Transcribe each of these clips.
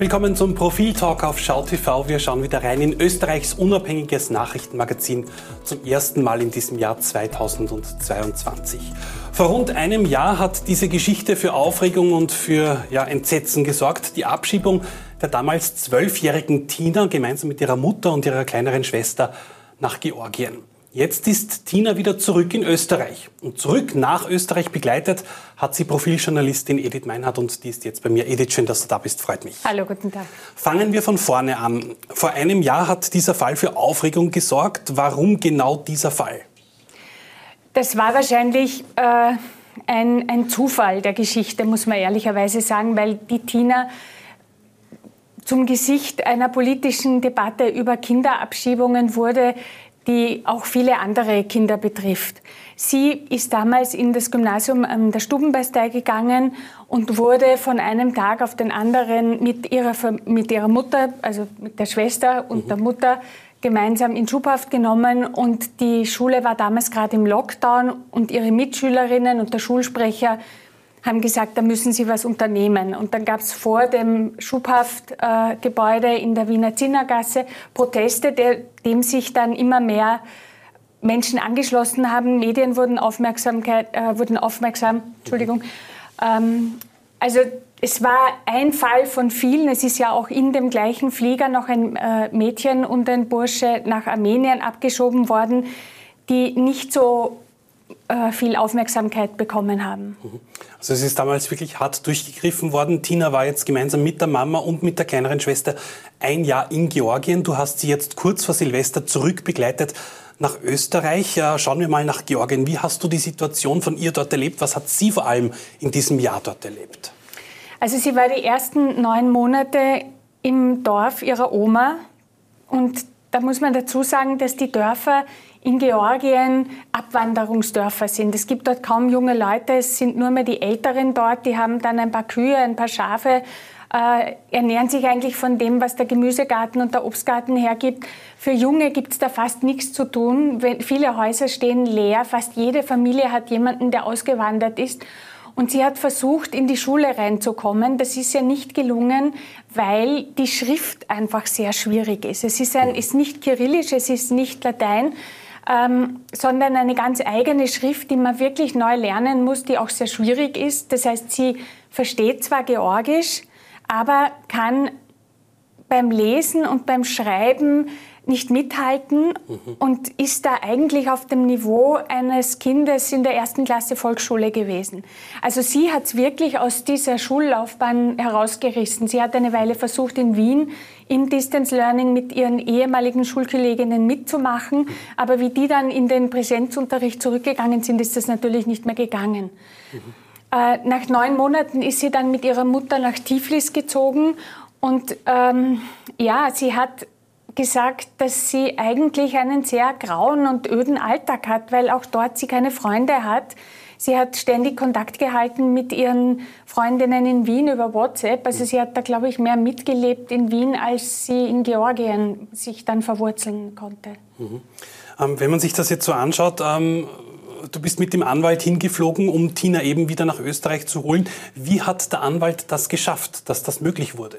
Willkommen zum Profil-Talk auf Schau TV. Wir schauen wieder rein in Österreichs unabhängiges Nachrichtenmagazin zum ersten Mal in diesem Jahr 2022. Vor rund einem Jahr hat diese Geschichte für Aufregung und für ja, Entsetzen gesorgt. Die Abschiebung der damals zwölfjährigen Tina gemeinsam mit ihrer Mutter und ihrer kleineren Schwester nach Georgien. Jetzt ist Tina wieder zurück in Österreich. Und zurück nach Österreich begleitet hat sie Profiljournalistin Edith Meinhardt und die ist jetzt bei mir. Edith, schön, dass du da bist, freut mich. Hallo, guten Tag. Fangen wir von vorne an. Vor einem Jahr hat dieser Fall für Aufregung gesorgt. Warum genau dieser Fall? Das war wahrscheinlich äh, ein, ein Zufall der Geschichte, muss man ehrlicherweise sagen, weil die Tina zum Gesicht einer politischen Debatte über Kinderabschiebungen wurde, die auch viele andere Kinder betrifft. Sie ist damals in das Gymnasium an der Stubenbastei gegangen und wurde von einem Tag auf den anderen mit ihrer, mit ihrer Mutter, also mit der Schwester und mhm. der Mutter, gemeinsam in Schubhaft genommen und die Schule war damals gerade im Lockdown und ihre Mitschülerinnen und der Schulsprecher haben gesagt, da müssen sie was unternehmen. Und dann gab es vor dem Schubhaftgebäude äh, in der Wiener Zinnergasse Proteste, der, dem sich dann immer mehr Menschen angeschlossen haben. Medien wurden, Aufmerksamkeit, äh, wurden aufmerksam. Entschuldigung. Ähm, also es war ein Fall von vielen. Es ist ja auch in dem gleichen Flieger noch ein äh, Mädchen und ein Bursche nach Armenien abgeschoben worden, die nicht so viel Aufmerksamkeit bekommen haben. Mhm. Also es ist damals wirklich hart durchgegriffen worden. Tina war jetzt gemeinsam mit der Mama und mit der kleineren Schwester ein Jahr in Georgien. Du hast sie jetzt kurz vor Silvester zurückbegleitet nach Österreich. Schauen wir mal nach Georgien. Wie hast du die Situation von ihr dort erlebt? Was hat sie vor allem in diesem Jahr dort erlebt? Also sie war die ersten neun Monate im Dorf ihrer Oma. Und da muss man dazu sagen, dass die Dörfer in Georgien Abwanderungsdörfer sind. Es gibt dort kaum junge Leute, es sind nur mehr die Älteren dort, die haben dann ein paar Kühe, ein paar Schafe, äh, ernähren sich eigentlich von dem, was der Gemüsegarten und der Obstgarten hergibt. Für Junge gibt es da fast nichts zu tun. Viele Häuser stehen leer, fast jede Familie hat jemanden, der ausgewandert ist. Und sie hat versucht, in die Schule reinzukommen. Das ist ja nicht gelungen, weil die Schrift einfach sehr schwierig ist. Es ist, ein, ist nicht kyrillisch, es ist nicht Latein, ähm, sondern eine ganz eigene Schrift, die man wirklich neu lernen muss, die auch sehr schwierig ist. Das heißt, sie versteht zwar Georgisch, aber kann beim Lesen und beim Schreiben nicht mithalten mhm. und ist da eigentlich auf dem Niveau eines Kindes in der ersten Klasse Volksschule gewesen. Also sie hat es wirklich aus dieser Schullaufbahn herausgerissen. Sie hat eine Weile versucht, in Wien im Distance Learning mit ihren ehemaligen Schulkolleginnen mitzumachen. Aber wie die dann in den Präsenzunterricht zurückgegangen sind, ist das natürlich nicht mehr gegangen. Mhm. Äh, nach neun Monaten ist sie dann mit ihrer Mutter nach Tiflis gezogen und ähm, ja, sie hat gesagt, dass sie eigentlich einen sehr grauen und öden Alltag hat, weil auch dort sie keine Freunde hat. Sie hat ständig Kontakt gehalten mit ihren Freundinnen in Wien über WhatsApp. Also sie hat da, glaube ich, mehr mitgelebt in Wien, als sie in Georgien sich dann verwurzeln konnte. Mhm. Ähm, wenn man sich das jetzt so anschaut, ähm, du bist mit dem Anwalt hingeflogen, um Tina eben wieder nach Österreich zu holen. Wie hat der Anwalt das geschafft, dass das möglich wurde?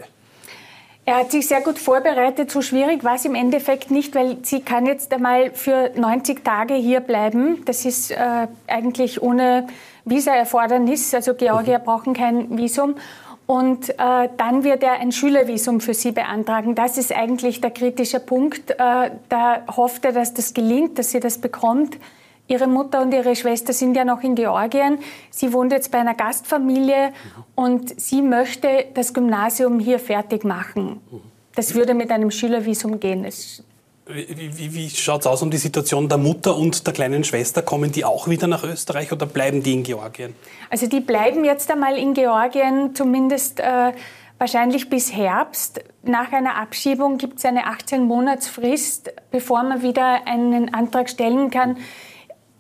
Er hat sich sehr gut vorbereitet. So schwierig war es im Endeffekt nicht, weil sie kann jetzt einmal für 90 Tage hier bleiben. Das ist äh, eigentlich ohne Visa-Erfordernis. Also Georgier mhm. brauchen kein Visum. Und äh, dann wird er ein Schülervisum für sie beantragen. Das ist eigentlich der kritische Punkt. Äh, da hofft er, dass das gelingt, dass sie das bekommt. Ihre Mutter und ihre Schwester sind ja noch in Georgien. Sie wohnt jetzt bei einer Gastfamilie und sie möchte das Gymnasium hier fertig machen. Das würde mit einem Schülervisum gehen. Wie, wie, wie schaut es aus um die Situation der Mutter und der kleinen Schwester? Kommen die auch wieder nach Österreich oder bleiben die in Georgien? Also die bleiben jetzt einmal in Georgien, zumindest äh, wahrscheinlich bis Herbst. Nach einer Abschiebung gibt es eine 18-Monats-Frist, bevor man wieder einen Antrag stellen kann.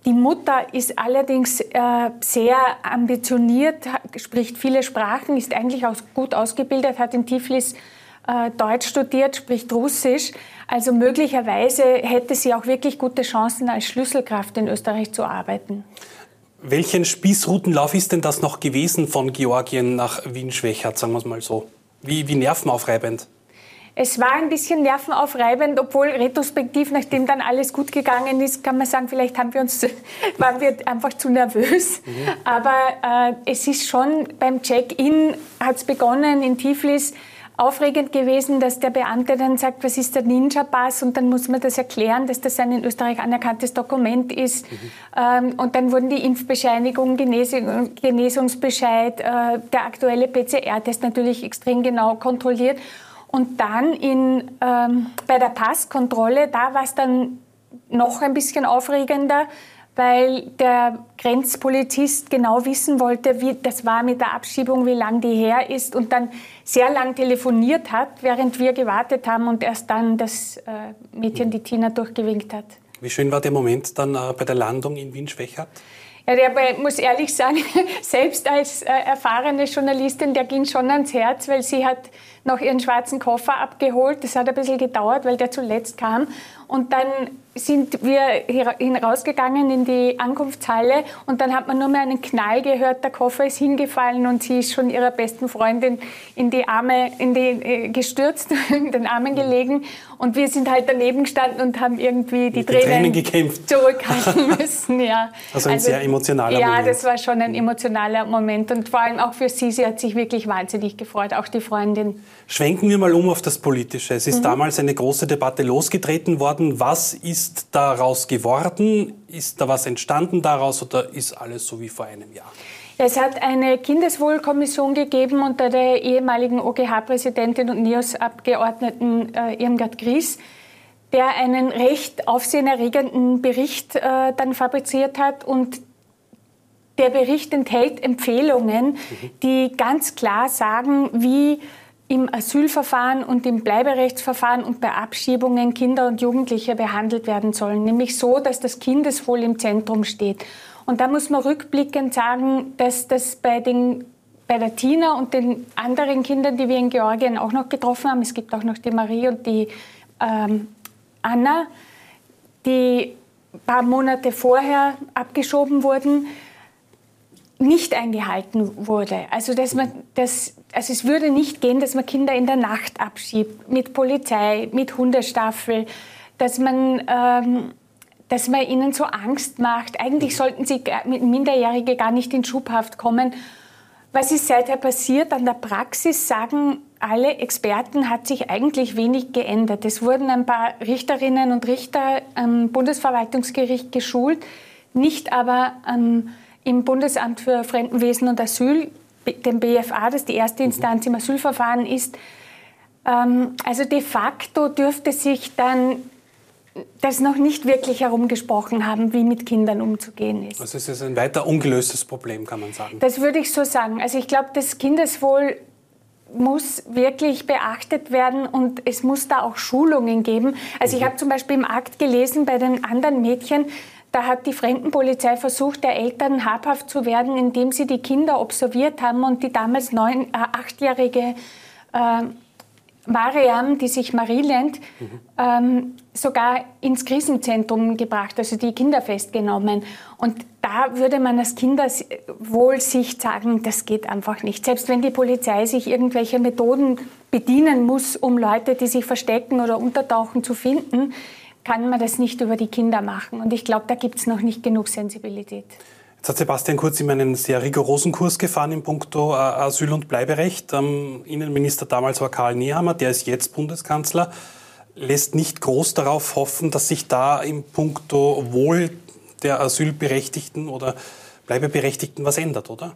Die Mutter ist allerdings äh, sehr ambitioniert, spricht viele Sprachen, ist eigentlich auch gut ausgebildet, hat in Tiflis äh, Deutsch studiert, spricht Russisch. Also möglicherweise hätte sie auch wirklich gute Chancen, als Schlüsselkraft in Österreich zu arbeiten. Welchen Spießrutenlauf ist denn das noch gewesen von Georgien nach Wien-Schwächert, sagen wir es mal so? Wie, wie nervenaufreibend? Es war ein bisschen nervenaufreibend, obwohl retrospektiv, nachdem dann alles gut gegangen ist, kann man sagen, vielleicht haben wir uns, waren wir einfach zu nervös. Mhm. Aber äh, es ist schon beim Check-in, hat es begonnen in Tiflis, aufregend gewesen, dass der Beamte dann sagt, was ist der Ninja-Pass? Und dann muss man das erklären, dass das ein in Österreich anerkanntes Dokument ist. Mhm. Ähm, und dann wurden die Impfbescheinigung, Genesung, Genesungsbescheid, äh, der aktuelle PCR-Test natürlich extrem genau kontrolliert. Und dann in, ähm, bei der Passkontrolle, da war es dann noch ein bisschen aufregender, weil der Grenzpolizist genau wissen wollte, wie das war mit der Abschiebung, wie lang die her ist und dann sehr lang telefoniert hat, während wir gewartet haben und erst dann das äh, Mädchen, die Tina, durchgewinkt hat. Wie schön war der Moment dann äh, bei der Landung in Wien-Schwächert? Der muss ehrlich sagen, selbst als äh, erfahrene Journalistin, der ging schon ans Herz, weil sie hat noch ihren schwarzen Koffer abgeholt. Das hat ein bisschen gedauert, weil der zuletzt kam. Und dann sind wir hinausgegangen in die Ankunftshalle und dann hat man nur mehr einen Knall gehört, der Koffer ist hingefallen und sie ist schon ihrer besten Freundin in die Arme in die, äh, gestürzt, in den Armen gelegen und wir sind halt daneben gestanden und haben irgendwie die, die Tränen, Tränen gekämpft. zurückhalten müssen. Ja. Also ein also, sehr emotionaler ja, Moment. Ja, das war schon ein emotionaler Moment und vor allem auch für sie, sie hat sich wirklich wahnsinnig gefreut, auch die Freundin. Schwenken wir mal um auf das Politische. Es ist mhm. damals eine große Debatte losgetreten worden. Was ist daraus geworden? Ist da was entstanden daraus oder ist alles so wie vor einem Jahr? Es hat eine Kindeswohlkommission gegeben unter der ehemaligen OGH-Präsidentin und NIOS-Abgeordneten äh, Irmgard Gries, der einen recht aufsehenerregenden Bericht äh, dann fabriziert hat und der Bericht enthält Empfehlungen, mhm. die ganz klar sagen, wie im Asylverfahren und im Bleiberechtsverfahren und bei Abschiebungen Kinder und Jugendliche behandelt werden sollen. Nämlich so, dass das Kindeswohl im Zentrum steht. Und da muss man rückblickend sagen, dass das bei, den, bei der Tina und den anderen Kindern, die wir in Georgien auch noch getroffen haben, es gibt auch noch die Marie und die ähm, Anna, die ein paar Monate vorher abgeschoben wurden, nicht eingehalten wurde. Also, dass man das, also es würde nicht gehen, dass man Kinder in der Nacht abschiebt, mit Polizei, mit Hundestaffel, dass man, ähm, dass man ihnen so Angst macht. Eigentlich sollten sie Minderjährige gar nicht in Schubhaft kommen. Was ist seither passiert? An der Praxis sagen alle Experten, hat sich eigentlich wenig geändert. Es wurden ein paar Richterinnen und Richter am Bundesverwaltungsgericht geschult, nicht aber am im Bundesamt für Fremdenwesen und Asyl, dem BFA, das die erste Instanz im Asylverfahren ist. Ähm, also de facto dürfte sich dann das noch nicht wirklich herumgesprochen haben, wie mit Kindern umzugehen ist. Also es ist ein weiter ungelöstes Problem, kann man sagen. Das würde ich so sagen. Also ich glaube, das Kindeswohl muss wirklich beachtet werden und es muss da auch Schulungen geben. Also ich mhm. habe zum Beispiel im Akt gelesen bei den anderen Mädchen, da hat die Fremdenpolizei versucht, der Eltern habhaft zu werden, indem sie die Kinder observiert haben und die damals neun, äh, achtjährige äh, Mariam, die sich Marie nennt, mhm. ähm, sogar ins Krisenzentrum gebracht, also die Kinder festgenommen. Und da würde man als Kinderwohlsicht sagen, das geht einfach nicht. Selbst wenn die Polizei sich irgendwelche Methoden bedienen muss, um Leute, die sich verstecken oder untertauchen, zu finden, kann man das nicht über die Kinder machen. Und ich glaube, da gibt es noch nicht genug Sensibilität. Jetzt hat Sebastian Kurz immer einen sehr rigorosen Kurs gefahren in puncto äh, Asyl- und Bleiberecht. Ähm, Innenminister damals war Karl Nehammer, der ist jetzt Bundeskanzler, lässt nicht groß darauf hoffen, dass sich da in puncto Wohl der Asylberechtigten oder Bleibeberechtigten was ändert, oder?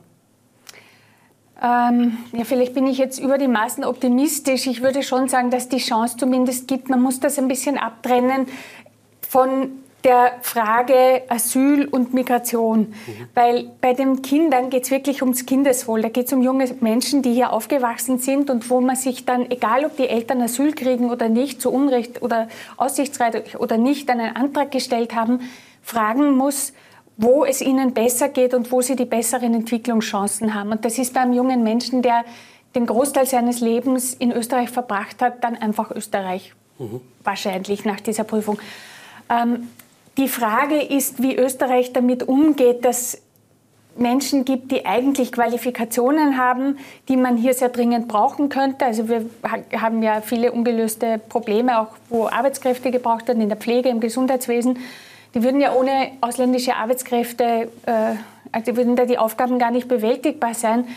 Ähm, ja, vielleicht bin ich jetzt über die Maßen optimistisch. Ich würde schon sagen, dass die Chance zumindest gibt. Man muss das ein bisschen abtrennen von der Frage Asyl und Migration. Mhm. Weil bei den Kindern geht es wirklich ums Kindeswohl. Da geht es um junge Menschen, die hier aufgewachsen sind und wo man sich dann, egal ob die Eltern Asyl kriegen oder nicht, zu Unrecht oder aussichtsreich oder nicht, einen Antrag gestellt haben, fragen muss, wo es ihnen besser geht und wo sie die besseren Entwicklungschancen haben. Und das ist beim jungen Menschen, der den Großteil seines Lebens in Österreich verbracht hat, dann einfach Österreich. Mhm. Wahrscheinlich nach dieser Prüfung. Ähm, die Frage ist, wie Österreich damit umgeht, dass Menschen gibt, die eigentlich Qualifikationen haben, die man hier sehr dringend brauchen könnte. Also wir haben ja viele ungelöste Probleme, auch wo Arbeitskräfte gebraucht werden, in der Pflege, im Gesundheitswesen. Die würden ja ohne ausländische Arbeitskräfte, äh, also würden da die Aufgaben gar nicht bewältigbar sein.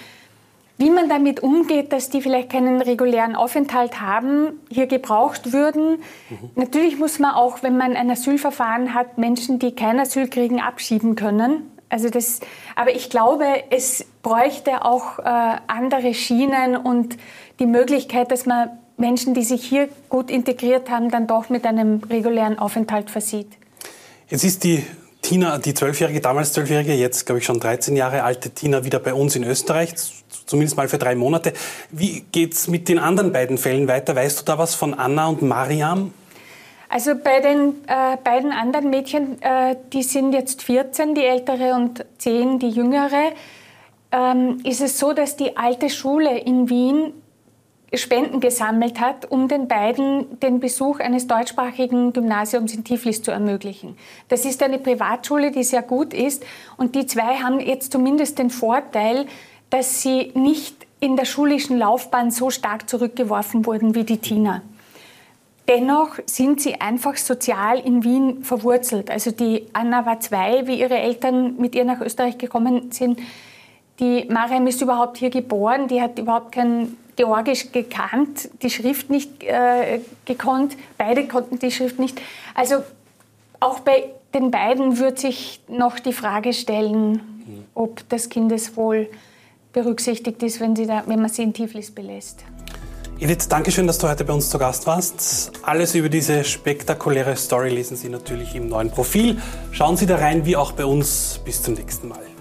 Wie man damit umgeht, dass die vielleicht keinen regulären Aufenthalt haben, hier gebraucht würden. Mhm. Natürlich muss man auch, wenn man ein Asylverfahren hat, Menschen, die kein Asyl kriegen, abschieben können. Also das, aber ich glaube, es bräuchte auch äh, andere Schienen und die Möglichkeit, dass man Menschen, die sich hier gut integriert haben, dann doch mit einem regulären Aufenthalt versieht. Jetzt ist die Tina, die zwölfjährige, damals zwölfjährige, jetzt glaube ich schon 13 Jahre alte Tina wieder bei uns in Österreich, zumindest mal für drei Monate. Wie geht es mit den anderen beiden Fällen weiter? Weißt du da was von Anna und Mariam? Also bei den äh, beiden anderen Mädchen, äh, die sind jetzt 14, die ältere, und 10, die jüngere, ähm, ist es so, dass die alte Schule in Wien Spenden gesammelt hat, um den beiden den Besuch eines deutschsprachigen Gymnasiums in Tiflis zu ermöglichen. Das ist eine Privatschule, die sehr gut ist und die zwei haben jetzt zumindest den Vorteil, dass sie nicht in der schulischen Laufbahn so stark zurückgeworfen wurden wie die Tina. Dennoch sind sie einfach sozial in Wien verwurzelt. Also die Anna war zwei, wie ihre Eltern mit ihr nach Österreich gekommen sind. Die Mariam ist überhaupt hier geboren, die hat überhaupt kein Georgisch gekannt, die Schrift nicht äh, gekonnt, beide konnten die Schrift nicht. Also auch bei den beiden wird sich noch die Frage stellen, ob das Kindeswohl berücksichtigt ist, wenn, da, wenn man sie in Tiflis belässt. Edith, danke schön, dass du heute bei uns zu Gast warst. Alles über diese spektakuläre Story lesen Sie natürlich im neuen Profil. Schauen Sie da rein, wie auch bei uns. Bis zum nächsten Mal.